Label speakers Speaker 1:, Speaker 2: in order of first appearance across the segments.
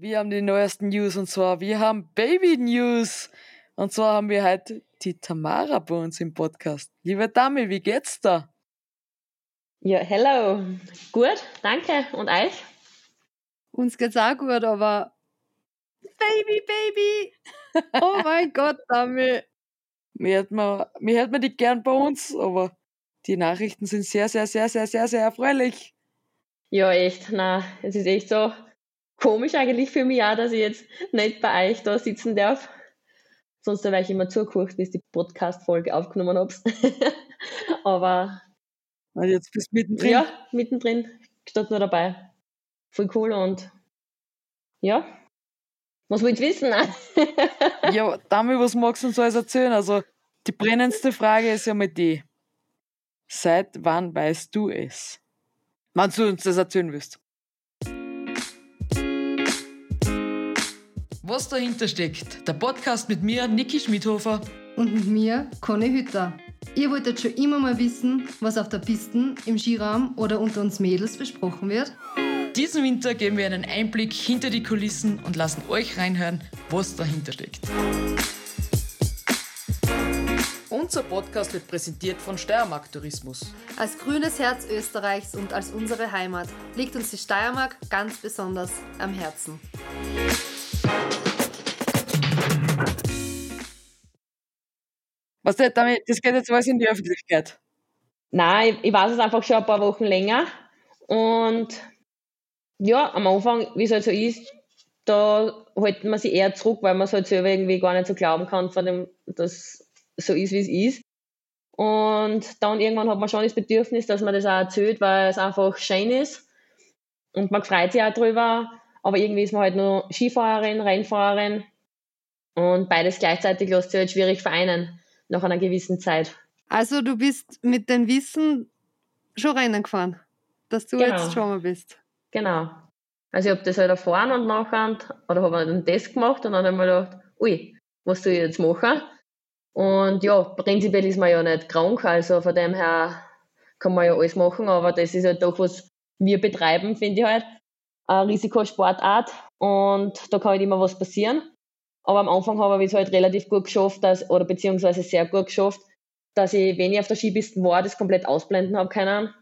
Speaker 1: Wir haben die neuesten News und zwar, wir haben Baby News. Und zwar haben wir heute die Tamara bei uns im Podcast. Liebe Dame, wie geht's da?
Speaker 2: Ja, hello. Gut, danke. Und euch?
Speaker 3: Uns geht's auch gut, aber Baby, Baby! Oh mein Gott, Dame.
Speaker 1: Mir hätte man, mir hätte man die gern bei uns, aber die Nachrichten sind sehr, sehr, sehr, sehr, sehr, sehr erfreulich.
Speaker 2: Ja, echt. Na, es ist echt so komisch eigentlich für mich auch, dass ich jetzt nicht bei euch da sitzen darf. Sonst wäre ich immer zugeguckt, bis die Podcast-Folge aufgenommen habt. Aber.
Speaker 1: Also jetzt bist du mittendrin.
Speaker 2: Ja, mittendrin. Steht nur dabei. Voll cool und. Ja. Was willst du wissen?
Speaker 1: ja, Dami, was magst du uns alles erzählen? Also, die brennendste Frage ist ja mal die. Seit wann weißt du es? Wann du uns das erzählen willst. Was dahinter steckt, der Podcast mit mir, Niki Schmidhofer.
Speaker 3: Und mit mir, Conny Hütter. Ihr wolltet schon immer mal wissen, was auf der Pisten, im Skiraum oder unter uns Mädels besprochen wird?
Speaker 1: Diesen Winter geben wir einen Einblick hinter die Kulissen und lassen euch reinhören, was dahinter steckt. Unser Podcast wird präsentiert von Steiermark Tourismus.
Speaker 3: Als grünes Herz Österreichs und als unsere Heimat liegt uns die Steiermark ganz besonders am Herzen.
Speaker 1: Was das, damit, das geht jetzt alles in die Öffentlichkeit.
Speaker 2: Nein, ich, ich weiß es einfach schon ein paar Wochen länger. Und ja, am Anfang, wie es halt so ist, da hält man sich eher zurück, weil man es halt selber irgendwie gar nicht so glauben kann, von dem, dass so ist, wie es ist. Und dann irgendwann hat man schon das Bedürfnis, dass man das auch erzählt, weil es einfach schön ist. Und man freut sich auch drüber. Aber irgendwie ist man halt nur Skifahrerin, Rennfahrerin. Und beides gleichzeitig lässt sich halt schwierig vereinen nach einer gewissen Zeit.
Speaker 3: Also du bist mit dem Wissen schon Rennen gefahren, dass du genau. jetzt schon mal bist.
Speaker 2: Genau. Also ich habe das halt erfahren und nachher, oder habe einen Test gemacht und dann habe ich mir gedacht, ui, was soll ich jetzt machen? Und ja, prinzipiell ist man ja nicht krank, also von dem her kann man ja alles machen, aber das ist halt doch, was wir betreiben, finde ich halt. Eine Risikosportart und da kann halt immer was passieren. Aber am Anfang habe ich es halt relativ gut geschafft, dass, oder beziehungsweise sehr gut geschafft, dass ich, wenn ich auf der Skipiste war, das komplett ausblenden habe können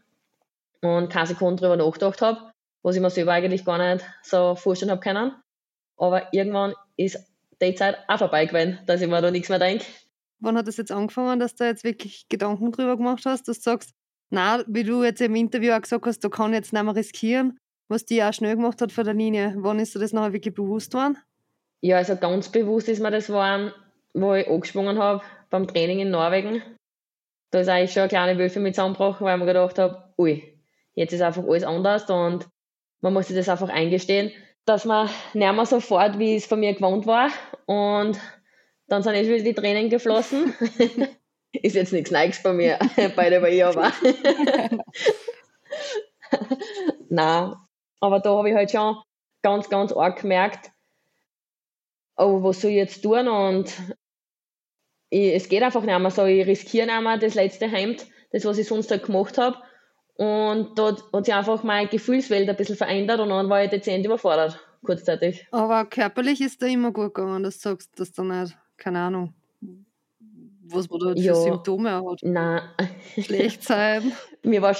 Speaker 2: und keine Sekunde drüber nachgedacht habe, was ich mir selber eigentlich gar nicht so vorstellen habe können. Aber irgendwann ist die Zeit auch vorbei gewesen, dass ich mir da nichts mehr denke.
Speaker 3: Wann hat das jetzt angefangen, dass du jetzt wirklich Gedanken drüber gemacht hast, dass du sagst, na, wie du jetzt im Interview auch gesagt hast, du kannst jetzt nicht mehr riskieren, was die auch schnell gemacht hat von der Linie. Wann ist dir das nachher wirklich bewusst worden?
Speaker 2: Ja, also ganz bewusst ist mir das geworden, wo ich angesprungen habe beim Training in Norwegen. Da ist eigentlich schon eine kleine Wölfe mit zusammengebrochen, weil ich mir gedacht habe, ui, jetzt ist einfach alles anders und man muss sich das einfach eingestehen, dass man nicht mehr so fährt, wie es von mir gewohnt war. Und dann sind jetzt wieder die Tränen geflossen. ist jetzt nichts Neues bei mir, bei ihr aber. Nein, aber da habe ich halt schon ganz, ganz arg gemerkt, oh, was soll ich jetzt tun? Und ich, es geht einfach nicht mehr so. Ich riskiere nicht mehr das letzte Hemd, das, was ich sonst halt gemacht habe. Und dort hat sich einfach meine Gefühlswelt ein bisschen verändert und dann war ich dezent überfordert, kurzzeitig.
Speaker 3: Aber körperlich ist da immer gut gegangen, dass du sagst, dass du nicht, keine Ahnung, was man da für ja, Symptome hat.
Speaker 2: Nein.
Speaker 3: Schlecht sein.
Speaker 2: Mir war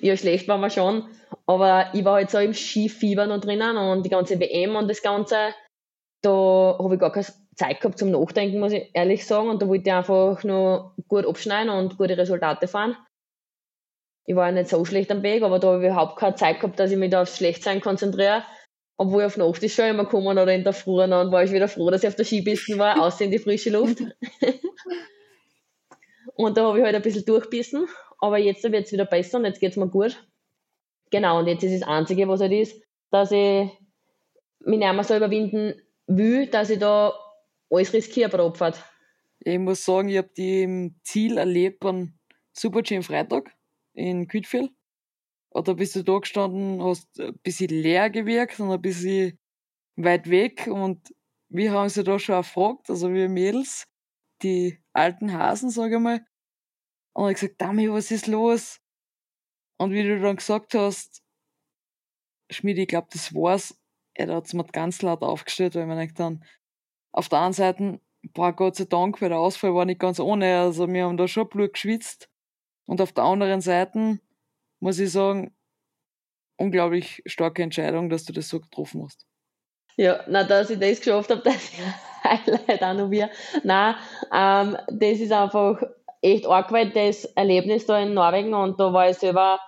Speaker 2: ja, schlecht war mir schon, aber ich war halt so im Skifieber noch drinnen und die ganze WM und das Ganze da habe ich gar keine Zeit gehabt zum Nachdenken, muss ich ehrlich sagen. Und da wollte ich einfach nur gut abschneiden und gute Resultate fahren. Ich war ja nicht so schlecht am Weg, aber da habe ich überhaupt keine Zeit gehabt, dass ich mich da aufs Schlechtsein konzentriere. Obwohl ich auf Nacht ist schon immer gekommen oder in der Früh, dann war ich wieder froh, dass ich auf der Skipiste war, außer in die frische Luft. und da habe ich halt ein bisschen durchbissen, aber jetzt wird es wieder besser und jetzt geht es mir gut. Genau, und jetzt ist das Einzige, was halt ist, dass ich mich nicht mehr so überwinden will, dass ich da alles riskiere bei der Abfahrt.
Speaker 1: Ich muss sagen, ich habe die im Ziel erlebt beim Super-G Freitag in Quidfield. Da bist du da gestanden, hast ein bisschen leer gewirkt und ein bisschen weit weg und wir haben sie da schon erfragt, also wir Mädels, die alten Hasen, sage ich mal. Und ich gesagt, Dami, was ist los? Und wie du dann gesagt hast, Schmied, ich glaube, das war's, ja, da hat es mir ganz laut aufgestellt, weil man denkt dann, auf der einen Seite, boah, Gott sei Dank, weil der Ausfall war nicht ganz ohne, also wir haben da schon Blut geschwitzt. Und auf der anderen Seite muss ich sagen, unglaublich starke Entscheidung, dass du das so getroffen hast.
Speaker 2: Ja, na, dass ich das geschafft habe, das ist Highlight auch noch wir. Nein, ähm, das ist einfach echt arg, weil das Erlebnis da in Norwegen und da war ich selber,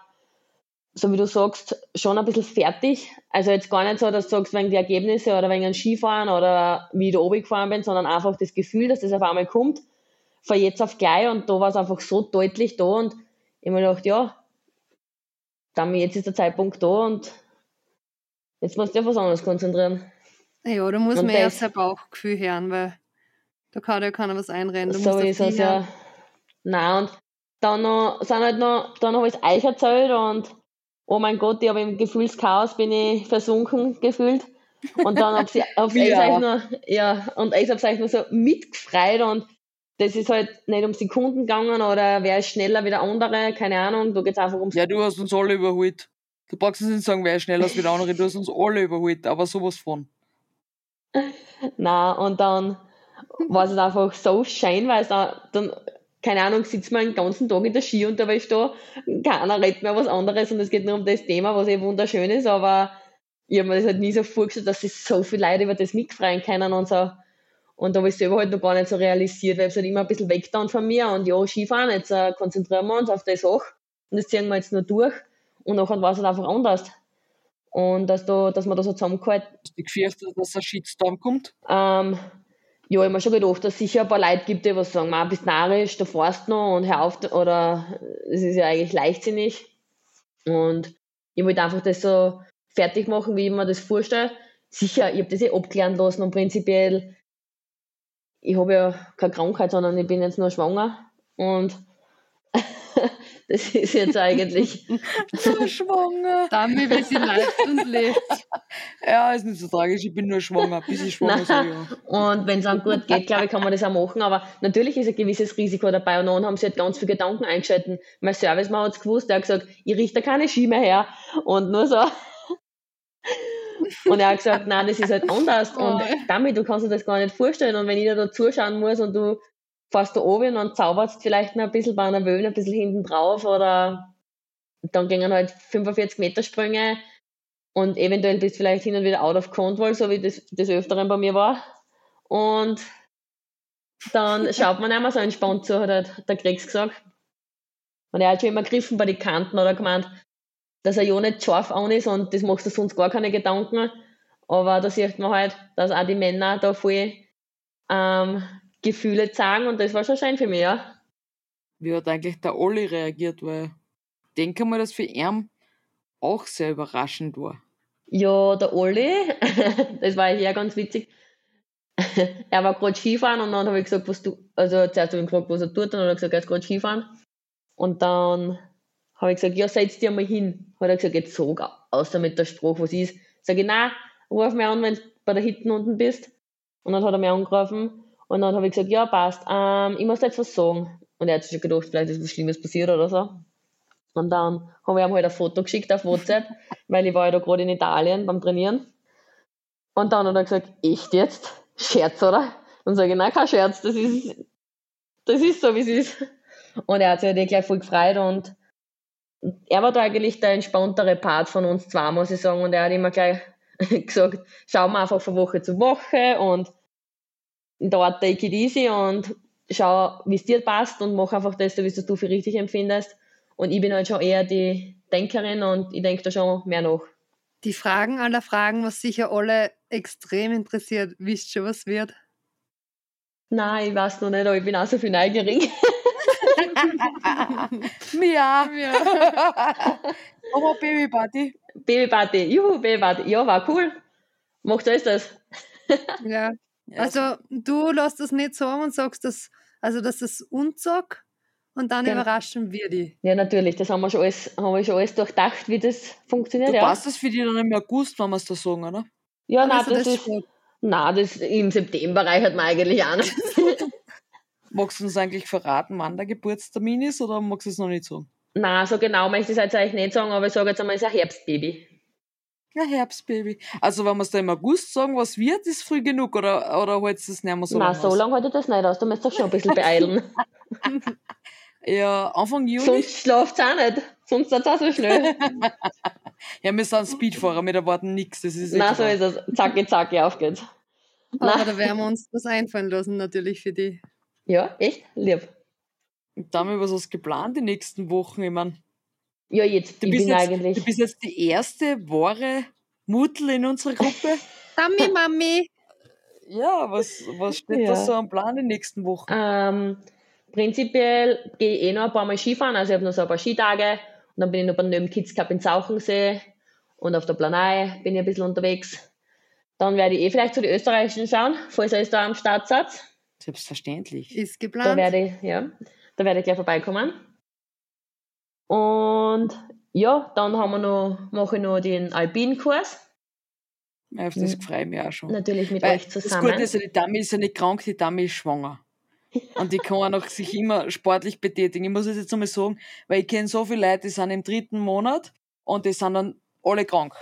Speaker 2: so wie du sagst, schon ein bisschen fertig. Also jetzt gar nicht so, dass du sagst, wegen die Ergebnisse oder wegen ein Skifahren oder wie ich da oben gefahren bin, sondern einfach das Gefühl, dass das auf einmal kommt, von jetzt auf gleich und da war es einfach so deutlich da und ich mir gedacht, ja, dann jetzt ist der Zeitpunkt da und jetzt musst du auf was anderes konzentrieren.
Speaker 3: Ja, da muss und man erst sein Bauchgefühl hören, weil da kann ja keiner was einrennen. Du
Speaker 2: so ist es ja. Nein, und dann noch, sind halt noch, dann habe ich es euch erzählt und oh mein Gott, ich habe im Gefühlschaos bin ich versunken gefühlt. Und dann habe hab ich ja. noch, ja, und ich habe euch noch so mitgefreut und das ist halt nicht um Sekunden gegangen oder wer ist schneller wie der andere, keine Ahnung, da geht es einfach ums.
Speaker 1: Ja, du hast uns alle überholt. Du brauchst nicht sagen, wer ist schneller wie der andere, du hast uns alle überholt, aber sowas von.
Speaker 2: Na und dann war es einfach so schön, weil es dann, dann, keine Ahnung, sitzt man den ganzen Tag in der Ski und da ist da, keiner redet mehr was anderes und es geht nur um das Thema, was eh wunderschön ist, aber ich habe mir das halt nie so vorgestellt, dass sich so viele Leute über das mitfreien können und so. Und da habe ich selber halt noch gar nicht so realisiert, weil es halt immer ein bisschen weg dann von mir und ja, Skifahren, jetzt äh, konzentrieren wir uns auf das auch und das ziehen wir jetzt nur durch und nachher war es halt einfach anders. Und dass, da, dass man da so zusammengehalten.
Speaker 1: Hast du gefürchtet, dass ein Shitstorm kommt?
Speaker 2: Ähm, ja, ich habe mir schon gedacht, dass es sicher ein paar Leute gibt, die was sagen, man bist narrisch, da fährst noch und hör auf, oder es ist ja eigentlich leichtsinnig. Und ich wollte einfach das so fertig machen, wie ich mir das vorstelle. Sicher, ich habe das eh abklären lassen und prinzipiell, ich habe ja keine Krankheit, sondern ich bin jetzt nur schwanger und das ist jetzt eigentlich.
Speaker 1: so schwanger.
Speaker 3: Damit, wie sie lebt und lebt.
Speaker 1: Ja, ist nicht so tragisch. Ich bin nur schwanger. Bis ich schwanger so, ja.
Speaker 2: Und wenn es dann gut geht, glaube ich, kann man das auch machen. Aber natürlich ist ein gewisses Risiko dabei. Und dann haben sie halt ganz viele Gedanken eingeschaltet. Mein Servicemann hat es gewusst. Der hat gesagt, ich richte keine Ski mehr her. Und nur so. Und er hat gesagt, nein, das ist halt anders. Und damit, du kannst dir das gar nicht vorstellen. Und wenn ich da zuschauen muss und du fährst du oben und zauberst vielleicht noch ein bisschen bei einer Wöhne, ein bisschen hinten drauf oder dann gingen halt 45 Meter Sprünge und eventuell bist du vielleicht hin und wieder out of control, so wie das des Öfteren bei mir war. Und dann schaut man einmal so entspannt zu, hat der Kriegs gesagt. Und er hat schon immer gegriffen bei den Kanten oder gemeint, dass er ja nicht scharf an ist und das macht er sonst gar keine Gedanken. Aber da sieht man halt, dass auch die Männer da voll ähm, Gefühle zeigen und das war schon schön für mich, ja.
Speaker 1: Wie hat eigentlich der Olli reagiert? Weil ich denke mal, dass für ihn auch sehr überraschend war.
Speaker 2: Ja, der Olli, das war ja ganz witzig. er war gerade Skifahren und dann habe ich gesagt, was du, also zuerst habe ich gefragt, was er tut, und dann hat er gesagt, er ist gerade Skifahren. Und dann habe ich gesagt, ja, setz dir mal hin. Hat er gesagt, jetzt sag außer mit der Spruch, was ist. Sag ich, nein, ruf mich an, wenn du bei der Hitten unten bist. Und dann hat er mich angerufen und dann habe ich gesagt, ja, passt, ähm, ich muss jetzt was sagen. Und er hat sich schon gedacht, vielleicht ist was Schlimmes passiert oder so. Und dann habe ich ihm halt ein Foto geschickt auf WhatsApp, weil ich war ja da gerade in Italien beim Trainieren. Und dann hat er gesagt, echt jetzt? Scherz, oder? Dann sage ich, nein, kein Scherz, das ist, das ist so, wie es ist. Und er hat sich halt eh gleich voll gefreut und er war da eigentlich der entspanntere Part von uns zwei, muss ich sagen. Und er hat immer gleich gesagt, schauen wir einfach von Woche zu Woche und dort take it easy und schau, wie es dir passt und mach einfach das, wie es du für richtig empfindest. Und ich bin halt schon eher die Denkerin und ich denke da schon mehr nach.
Speaker 3: Die Fragen aller Fragen, was sicher alle extrem interessiert. Wisst ihr, was wird?
Speaker 2: Nein, ich weiß noch nicht, aber ich bin auch so viel neugierig.
Speaker 1: ja. ja. aber Babyparty.
Speaker 2: Babyparty, juhu, Babyparty. Ja, war cool. Macht alles das.
Speaker 3: ja, also du lässt das nicht sagen und sagst, dass, also dass das unsag und dann genau. überraschen wir die.
Speaker 2: Ja, natürlich, das haben wir schon alles, haben wir schon alles durchdacht, wie das funktioniert.
Speaker 1: Du
Speaker 2: ja.
Speaker 1: passt das für dich dann im August, wenn wir es da sagen, oder?
Speaker 2: Ja, nein, das, das, ist. Nein, das im September reicht mir eigentlich auch nicht.
Speaker 1: magst du uns eigentlich verraten, wann der Geburtstermin ist oder magst du es noch nicht sagen?
Speaker 2: Nein, so genau möchte ich es jetzt eigentlich nicht sagen, aber ich sage jetzt einmal, es ist ein Herbstbaby.
Speaker 1: Ja, Herbstbaby. Also, wenn wir es da im August sagen, was wird, ist früh genug oder, oder hält es das nicht mehr so
Speaker 2: Nein,
Speaker 1: lange
Speaker 2: so lange halte ich das nicht aus. Du musst doch schon ein bisschen beeilen.
Speaker 1: Ja, Anfang Juni.
Speaker 2: Sonst schlaft es auch nicht. Sonst ist es auch so schnell.
Speaker 1: Ja, wir sind Speedfahrer, wir erwarten nichts. Das ist eh
Speaker 2: Nein, so ist es. Zacki, zacki, auf geht's.
Speaker 3: Aber
Speaker 2: Nein.
Speaker 3: da werden wir uns was einfallen lassen, natürlich für die.
Speaker 2: Ja, echt? Lieb.
Speaker 1: Und da haben wir was geplant die nächsten Wochen. Ich mein,
Speaker 2: Ja, jetzt,
Speaker 1: du,
Speaker 2: ich
Speaker 1: bist
Speaker 2: bin
Speaker 1: jetzt,
Speaker 2: eigentlich.
Speaker 1: du bist jetzt die erste wahre Mutter in unserer Gruppe.
Speaker 3: Mami, Mami!
Speaker 1: ja, was, was steht
Speaker 2: Ja.
Speaker 1: da so am Plan die nächsten Wochen?
Speaker 2: Ähm, prinzipiell gehe ich eh noch ein paar Mal Skifahren. Also ich habe noch so ein paar Skitage. Und dann bin ich noch beim Nöm Kids Cup in Sauchensee. Und auf der Planei bin ich ein bisschen unterwegs. Dann werde ich eh vielleicht zu den Österreichischen schauen, falls ihr da am Start seid.
Speaker 1: Selbstverständlich.
Speaker 3: Ist
Speaker 2: Da
Speaker 3: geplant.
Speaker 2: werde ich, ja, da werde ich gleich vorbeikommen. Und ja, dann haben wir noch, mache ich noch den Alpinkurs.
Speaker 1: Auf das freue ich mich auch schon.
Speaker 2: Natürlich mit
Speaker 1: Weil
Speaker 2: euch
Speaker 1: das
Speaker 2: zusammen.
Speaker 1: Gute ist, ja, die Dame ist ja nicht krank, die Dame ist schwanger. Und die kann auch noch sich immer sportlich betätigen. Ich muss es jetzt einmal sagen, weil ich kenne so viele Leute, die sind im dritten Monat und die sind dann alle krank.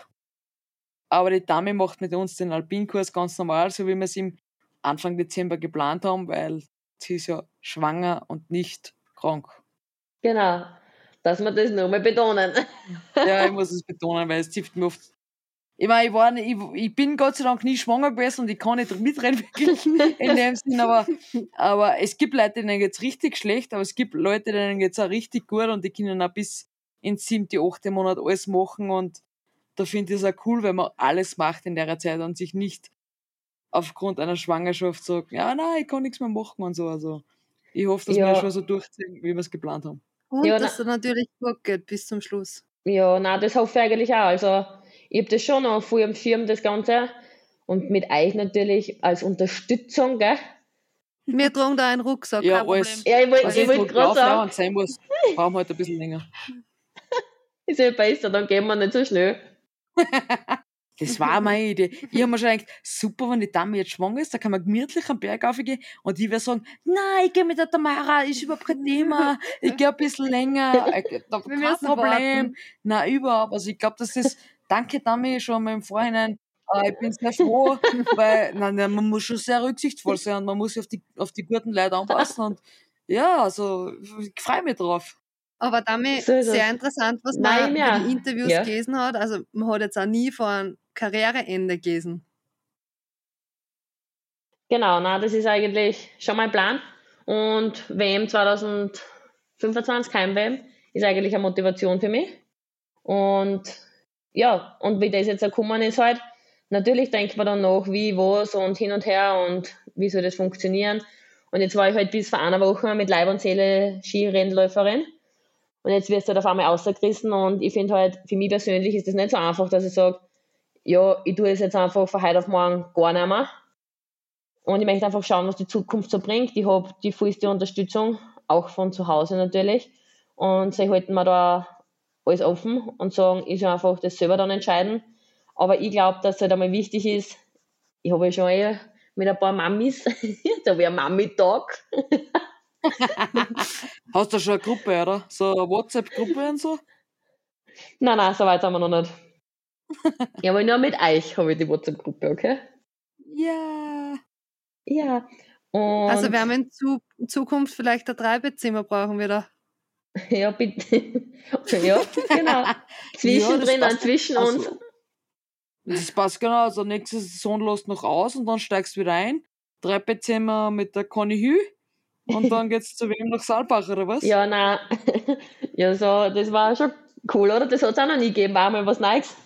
Speaker 1: Aber die Dame macht mit uns den Alpinkurs ganz normal, so wie wir es im Anfang Dezember geplant haben, weil sie ist ja schwanger und nicht krank.
Speaker 2: Genau, dass wir das nochmal betonen.
Speaker 1: Ja, ich muss es betonen, weil es zipft mir oft. Ich meine, ich, war, nicht- ich, ich bin Gott sei Dank nie schwanger gewesen und ich kann nicht mitreden, wirklich, in dem Sinn, aber, aber es gibt Leute, denen geht's richtig schlecht, aber es gibt Leute, denen geht's auch richtig gut und die können auch bis ins siebte, achte Monat alles machen und da finde ich es auch cool, wenn man alles macht in der Zeit und sich nicht aufgrund einer Schwangerschaft sagt, ja, nein, ich kann nichts mehr machen und so. Also, ich hoffe, dass
Speaker 2: Ja.
Speaker 1: wir schon so durchziehen, wie wir es geplant haben.
Speaker 3: Und
Speaker 2: Ja,
Speaker 3: dass
Speaker 2: na-
Speaker 3: er natürlich gut geht bis zum Schluss.
Speaker 2: Ja, nein, das hoffe ich eigentlich auch. Also, ich habe das schon noch voll am Schirm, das Ganze. Und mit euch natürlich als Unterstützung, gell?
Speaker 3: Wir tragen da einen Rucksack,
Speaker 1: Ja,
Speaker 3: kein Problem.
Speaker 1: alles.
Speaker 2: Ja, ich wollte ich wollt gerade sagen,
Speaker 1: drauflauernd sein muss, brauchen wir halt ein bisschen länger.
Speaker 2: ist ja besser, dann gehen wir nicht so schnell.
Speaker 1: Das war meine Idee. Ich habe mir schon gedacht, super, wenn die Dame jetzt schwanger ist, da kann man gemütlich am Berg aufgehen und ich werde sagen, nein, ich gehe mit der Tamara, ist überhaupt kein Thema, ich gehe ein bisschen länger, äh, da, kein Problem. Nein, überhaupt. Also ich glaube, das ist, danke Dami schon mal im Vorhinein, äh, ich bin sehr froh, weil nein, nein, man muss schon sehr rücksichtsvoll sein und man muss sich auf die, auf die guten Leute anpassen und ja, also ich freue mich drauf.
Speaker 3: Aber damit
Speaker 2: So
Speaker 3: sehr
Speaker 2: es.
Speaker 3: interessant, was
Speaker 2: Nein,
Speaker 3: man
Speaker 2: ja.
Speaker 3: in den Interviews
Speaker 2: Ja.
Speaker 3: gelesen hat. Also man hat jetzt auch nie von einem Karriereende gelesen.
Speaker 2: Genau, na, das ist eigentlich schon mein Plan. Und WM 2025, Heim-WM, ist eigentlich eine Motivation für mich. Und ja, und wie das jetzt gekommen ist halt, natürlich denkt man dann noch, wie, was und hin und her und wie soll das funktionieren. Und jetzt war ich halt bis vor einer Woche mit Leib und Seele Skirennläuferin. Und jetzt wirst du halt auf einmal rausgerissen und ich finde halt, für mich persönlich ist das nicht so einfach, dass ich sage, ja, ich tue es jetzt einfach von heute auf morgen gar nicht mehr. Und ich möchte einfach schauen, was die Zukunft so bringt. Ich habe die vollste Unterstützung, auch von zu Hause natürlich. Und sie halten mir da alles offen und sagen, ich soll einfach das selber dann entscheiden. Aber ich glaube, dass es halt einmal wichtig ist, ich habe ja schon eh mit ein paar Mamis, da einen Mami-Tag.
Speaker 1: Hast du schon eine Gruppe, oder? So eine WhatsApp-Gruppe und so?
Speaker 2: Nein, nein, so weit sind wir noch nicht. ja, aber nur mit euch habe ich die WhatsApp-Gruppe, okay?
Speaker 1: Ja.
Speaker 2: Ja. Und
Speaker 3: also werden wir in, Zu in Zukunft vielleicht ein Dreibettzimmer brauchen wieder.
Speaker 2: Ja, bitte. ja, genau. Zwischendrin, und zwischen
Speaker 1: Also,
Speaker 2: uns.
Speaker 1: Das passt genau. Also nächste Saison lässt noch aus und dann steigst du wieder ein. Drei Bettzimmer mit der Conny Hü. Und dann geht's zu wem nach Saalbach, oder was?
Speaker 2: Ja, nein. ja, so, das war schon cool, oder? Das hat es auch noch nie gegeben, war mal was Neues.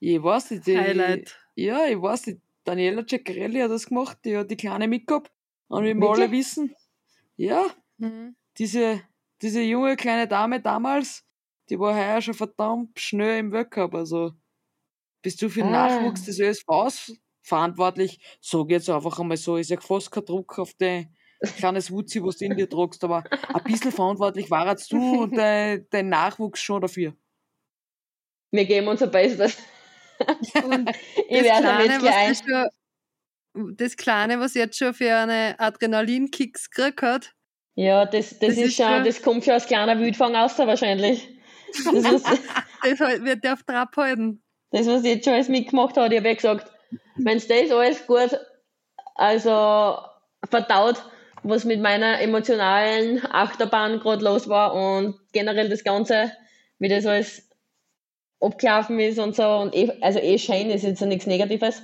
Speaker 1: Ich weiß nicht. Die,
Speaker 3: Highlight.
Speaker 1: Ja, ich weiß nicht. Daniela Ceccarelli hat das gemacht, die hat die Kleine mitgehabt. Und wie wir alle wissen, ja,
Speaker 3: Mhm.
Speaker 1: diese, diese junge kleine Dame damals, die war heuer schon verdammt schnell im Weltcup. Also bist du für den
Speaker 2: Ah.
Speaker 1: Nachwuchs des ÖSVs verantwortlich? Sag jetzt einfach einmal so, ist ja fast kein Druck auf dein kleines Wutzi, was du in dir tragst, aber ein bisschen verantwortlich war jetzt du und dein, dein Nachwuchs schon dafür.
Speaker 2: Wir geben unser Bestes.
Speaker 3: Und
Speaker 2: ich
Speaker 3: das, Kleine,
Speaker 2: gleich ein.
Speaker 3: was schon, das Kleine, was jetzt schon für eine Adrenalinkicks gekriegt hat,
Speaker 2: Ja, das, das,
Speaker 3: Das
Speaker 2: ist,
Speaker 3: ist
Speaker 2: schon, das kommt schon aus kleiner Wildfang aus, wahrscheinlich. Das, ist,
Speaker 3: das halt- wird der auf Trab halten.
Speaker 2: das, was ich jetzt schon alles mitgemacht habe, ich habe ja gesagt, wenn es das alles gut, also verdaut, was mit meiner emotionalen Achterbahn gerade los war und generell das Ganze, wie das alles abgelaufen ist und so, und eh, also eh schön ist jetzt nichts Negatives,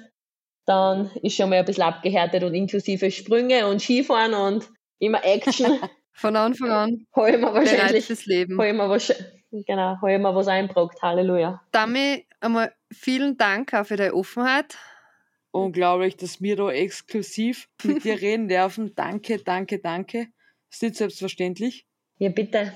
Speaker 2: dann ist schon mal ein bisschen abgehärtet und inklusive Sprünge und Skifahren und immer Action.
Speaker 3: Von Anfang an.
Speaker 2: Habe ich mir wahrscheinlich,
Speaker 3: Leben.
Speaker 2: habe ich mir wahrscheinlich, genau, habe ich mir was eingebrockt. Halleluja.
Speaker 3: Dami, einmal vielen Dank auch für deine Offenheit.
Speaker 1: Unglaublich, dass wir da exklusiv mit dir reden dürfen. Danke, danke, danke. ist nicht selbstverständlich.
Speaker 2: Ja, bitte.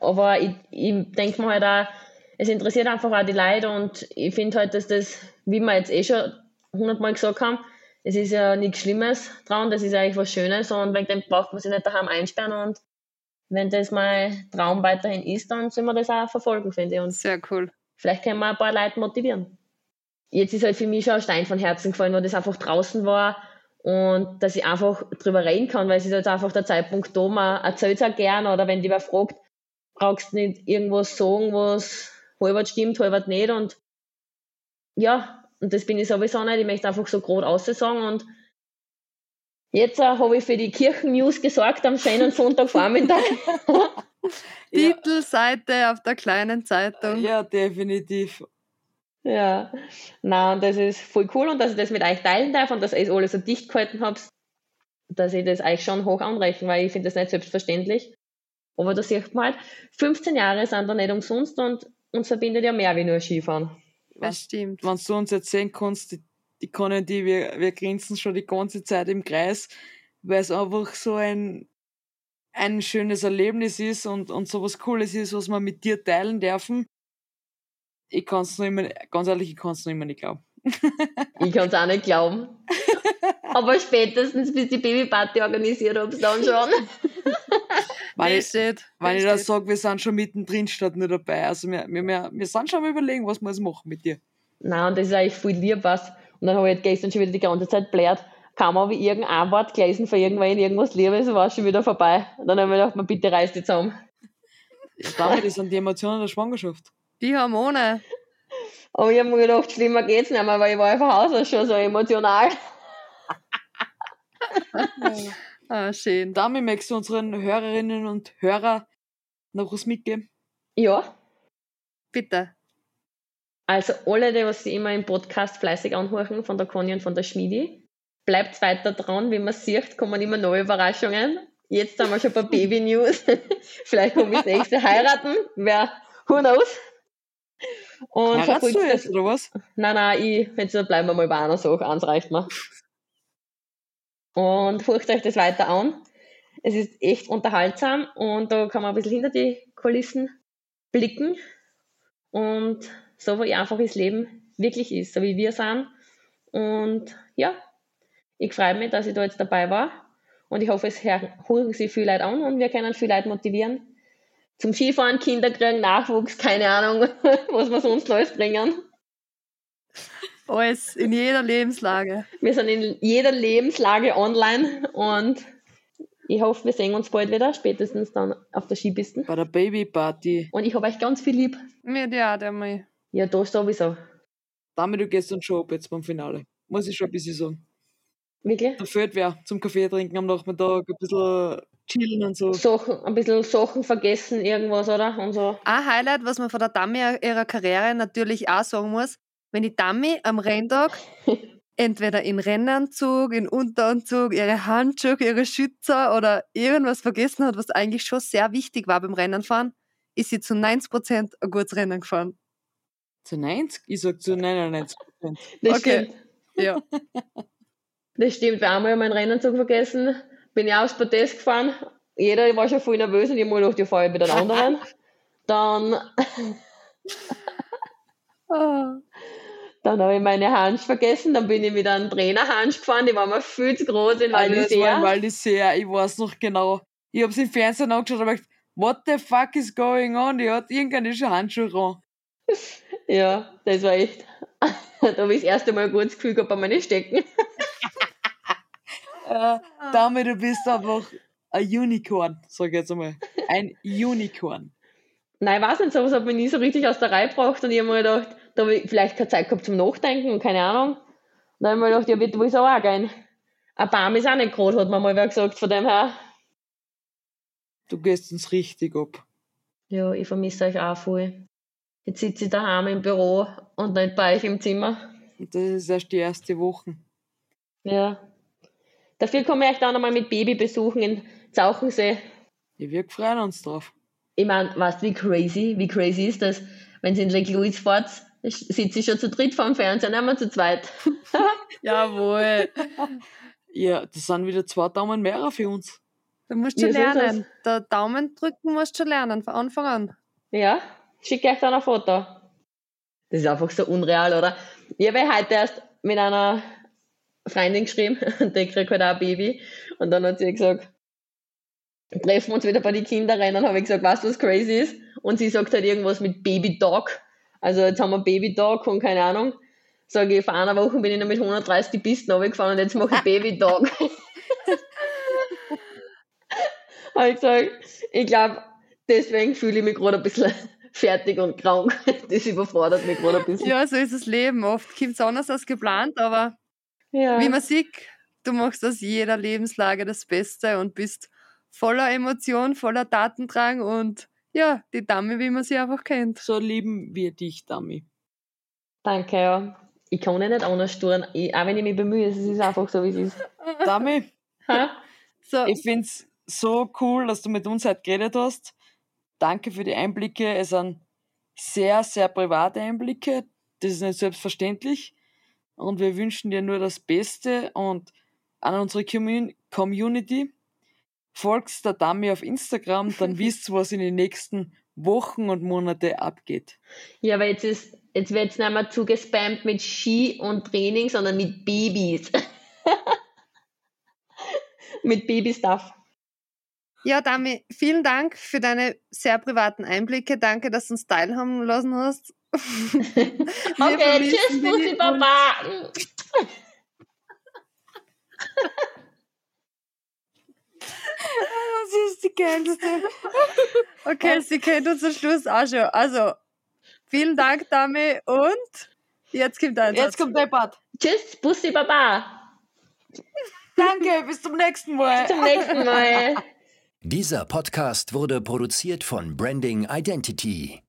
Speaker 2: Aber ich, ich denke mir halt auch, es interessiert einfach auch die Leute und ich finde halt, dass das, wie wir jetzt eh schon hundertmal gesagt haben, es ist ja nichts Schlimmes dran, das ist eigentlich was Schönes und wegen dem braucht man sich nicht daheim einsperren und wenn das mein Traum weiterhin ist, dann sollen wir das auch verfolgen, finde ich. Und
Speaker 3: Sehr cool.
Speaker 2: vielleicht können wir ein paar Leute motivieren. Jetzt ist halt für mich schon ein Stein von Herzen gefallen, weil das einfach draußen war und dass ich einfach drüber reden kann, weil es ist jetzt einfach der Zeitpunkt da, man erzählt es auch gern oder wenn die wer fragt, brauchst du nicht irgendwas sagen, was halbert stimmt, halbert nicht und ja, und das bin ich sowieso nicht, ich möchte einfach so gerade aussagen und jetzt äh, habe ich für die Kirchennews gesorgt am schönen Sonntagvormittag.
Speaker 1: Ja,
Speaker 3: Titelseite auf der kleinen Zeitung.
Speaker 1: ja, definitiv.
Speaker 2: Ja, na und das ist voll cool und dass ich das mit euch teilen darf und dass ihr es alles so dicht gehalten habt, dass ich das euch schon hoch anrechne, weil ich finde das nicht selbstverständlich. Aber da sieht man halt, 15 Jahre sind da nicht umsonst und uns verbindet ja mehr wie nur Skifahren.
Speaker 3: Das stimmt.
Speaker 1: Wenn du uns jetzt sehen kannst, die, die können die, wir, wir grinsen schon die ganze Zeit im Kreis, weil es einfach so ein, ein schönes Erlebnis ist und, und so was Cooles ist, was wir mit dir teilen dürfen. Ich kann es noch immer, ganz ehrlich, ich kann es noch immer nicht glauben.
Speaker 2: Ich kann es auch nicht glauben. Aber spätestens, bis die Babyparty organisiert habe, dann schon.
Speaker 1: Wenn ich,
Speaker 3: Das steht.
Speaker 1: wenn ich
Speaker 3: steht.
Speaker 1: sage, wir sind schon mittendrin statt nur dabei. Also wir, wir, wir, wir sind schon am überlegen, was wir jetzt machen mit dir.
Speaker 2: Nein, und das ist eigentlich voll lieb, was. Und dann habe ich halt gestern schon wieder die ganze Zeit blärt. Kaum habe ich irgendein Wort gelesen von irgendwann irgendwas Liebes, war es schon wieder vorbei. Und dann habe ich mir gedacht, man, bitte reiß dich zusammen.
Speaker 1: Damit das sind die Emotionen der Schwangerschaft.
Speaker 3: Die Hormone.
Speaker 2: Aber ich habe mir gedacht, schlimmer geht's nicht mehr, weil ich war einfach aus schon so emotional.
Speaker 3: Ah, schön.
Speaker 1: Damit möchtest du unseren Hörerinnen und Hörern noch was mitgeben?
Speaker 2: Ja,
Speaker 3: Bitte.
Speaker 2: also alle, die was sie immer im Podcast fleißig anhören, von der Conny und von der Schmiedi, bleibt weiter dran, wie man sieht, kommen immer neue Überraschungen. Jetzt haben wir schon ein paar Baby-News. Vielleicht komme ich das nächste heiraten. Wer, who knows? Und
Speaker 1: Heiratst du jetzt, oder was?
Speaker 2: Nein, nein, ich, jetzt bleiben wir mal bei einer Sache, eins reicht mir. Und hört euch das weiter an. Es ist echt unterhaltsam und da kann man ein bisschen hinter die Kulissen blicken und so wie einfach das Leben wirklich ist, so wie wir sind. Und ja, ich freue mich, dass ich da jetzt dabei war und ich hoffe, es hören Sie viele Leute an und wir können viele Leute motivieren. Zum Skifahren, Kinder kriegen, Nachwuchs, keine Ahnung, was wir sonst noch alles bringen.
Speaker 3: Alles in jeder Lebenslage.
Speaker 2: Wir sind in jeder Lebenslage online und ich hoffe, wir sehen uns bald wieder, spätestens dann auf der Skipiste.
Speaker 1: Bei der Babyparty.
Speaker 2: Und ich habe euch ganz viel lieb.
Speaker 3: Mir ja, der mal.
Speaker 2: Ja, da sowieso.
Speaker 1: Damit du gehst uns schon ab jetzt beim Finale. Muss ich schon ein bisschen sagen.
Speaker 2: Wirklich?
Speaker 1: Da fehlt wer zum Kaffee trinken am Nachmittag, ein bisschen chillen und so.
Speaker 2: Sachen, ein bisschen Sachen vergessen, irgendwas, oder? Und so.
Speaker 3: Ein Highlight, was man von der Dami ihrer Karriere natürlich auch sagen muss, wenn die Dami am Renntag entweder in Rennanzug, in Unteranzug, ihre Handschuhe, ihre Schützer oder irgendwas vergessen hat, was eigentlich schon sehr wichtig war beim Rennenfahren, ist sie zu 90% ein gutes Rennen gefahren.
Speaker 1: Zu 90? Ich sag zu 99 Prozent.
Speaker 2: Das
Speaker 3: Okay.
Speaker 2: stimmt.
Speaker 3: Ja.
Speaker 2: Das stimmt. Wir haben einmal meinen Rennanzug vergessen. Bin ich aufs Podest gefahren. Jeder war schon voll nervös und ich habe mir gedacht, ich fahre mit den anderen. Dann, dann habe ich meine Handschuhe vergessen. Dann bin ich mit einem Trainerhandschuh gefahren. Die waren mir viel zu groß in
Speaker 1: war in
Speaker 2: Val
Speaker 1: Val d'Isère, ich weiß noch genau. Ich hab's im Fernsehen angeschaut und hab gedacht, what the fuck is going on? Die hat irgendeine Handschuhe ran.
Speaker 2: Ja, das war echt. da habe ich das erste Mal ein gutes Gefühl gehabt bei meinen Stecken.
Speaker 1: Äh, damit du bist einfach ein Unicorn, sag ich jetzt einmal. Ein Unicorn.
Speaker 2: Nein, ich weiß nicht, sowas hat mich nie so richtig aus der Reihe gebracht und ich habe mir gedacht, da habe ich vielleicht keine Zeit gehabt zum Nachdenken und keine Ahnung. Und dann habe ich mir gedacht, ja, bitte, wo ist auch gehen? Ein Baum ist auch nicht gerade, hat mir mal wer gesagt, von dem her.
Speaker 1: Du gehst uns richtig ab.
Speaker 2: Ja, ich vermisse euch auch voll. Jetzt sitze ich daheim im Büro und nicht bei euch im Zimmer.
Speaker 1: Und das ist erst die erste Woche.
Speaker 2: Ja. Dafür komme ich euch dann einmal mit Baby besuchen in Zauchensee.
Speaker 1: Ja, wir freuen uns drauf.
Speaker 2: Ich meine, weißt du, wie crazy, wie crazy ist das, wenn sie in Lake Louise fährt, sitze ich schon zu dritt vorm Fernseher, nicht mehr zu zweit.
Speaker 3: Jawohl.
Speaker 1: Ja, das sind wieder zwei Daumen mehr für uns.
Speaker 3: Du musst schon
Speaker 2: Ja, so
Speaker 3: lernen. Der Daumen drücken musst du schon lernen, von Anfang an.
Speaker 2: Ja, schicke euch dann ein Foto. Das ist einfach so unreal, oder? Ich habe heute erst mit einer Freundin geschrieben und die kriegt halt auch ein Baby. Und dann hat sie gesagt, treffen wir uns wieder bei den Kinderrennen. habe ich gesagt, weißt du, was crazy ist? Und sie sagt halt irgendwas mit Baby Dog. Also jetzt haben wir Baby Dog und keine Ahnung. Sage ich, vor einer Woche bin ich noch mit 130 die Pisten runtergefahren und jetzt mache ich Baby Dog. habe ich gesagt, ich glaube, deswegen fühle ich mich gerade ein bisschen fertig und krank. Das überfordert mich gerade ein bisschen.
Speaker 3: Ja, so ist das Leben. Oft kommt es anders als geplant, aber
Speaker 2: Ja.
Speaker 3: wie man sieht, du machst aus jeder Lebenslage das Beste und bist voller Emotion, voller Datendrang und ja, die Dame, wie man sie einfach kennt.
Speaker 1: So lieben wir dich, Dami.
Speaker 2: Danke, ja. Ich kann ja nicht anders tun, ich, auch wenn ich mich bemühe, es ist einfach so, wie es ist.
Speaker 1: Dami?
Speaker 3: So,
Speaker 1: ich finde es so cool, dass du mit uns heute geredet hast. Danke für die Einblicke. Es sind sehr, sehr private Einblicke. Das ist nicht selbstverständlich. Und wir wünschen dir nur das Beste und an unsere Commun Community. Folgst der Dami auf Instagram, dann wisst ihr, was in den nächsten Wochen und Monate abgeht.
Speaker 2: Ja, aber jetzt ist, jetzt wird es nicht mehr zugespammt mit Ski und Training, sondern mit Babys. mit Baby-Stuff.
Speaker 3: ja, Dami, vielen Dank für deine sehr privaten Einblicke. Danke, dass du uns teilhaben lassen hast. Wir
Speaker 2: Okay, tschüss, Bussi, Baba.
Speaker 3: Das ist die geilste. Okay, sie kennt uns zum Schluss auch schon. Also, vielen Dank, Dami. Und jetzt kommt ein
Speaker 1: Jetzt kommt der Part.
Speaker 2: Tschüss, Bussi, Baba.
Speaker 1: Danke, bis zum nächsten Mal.
Speaker 2: Zum nächsten Mal.
Speaker 4: Dieser Podcast wurde produziert von Branding Identity.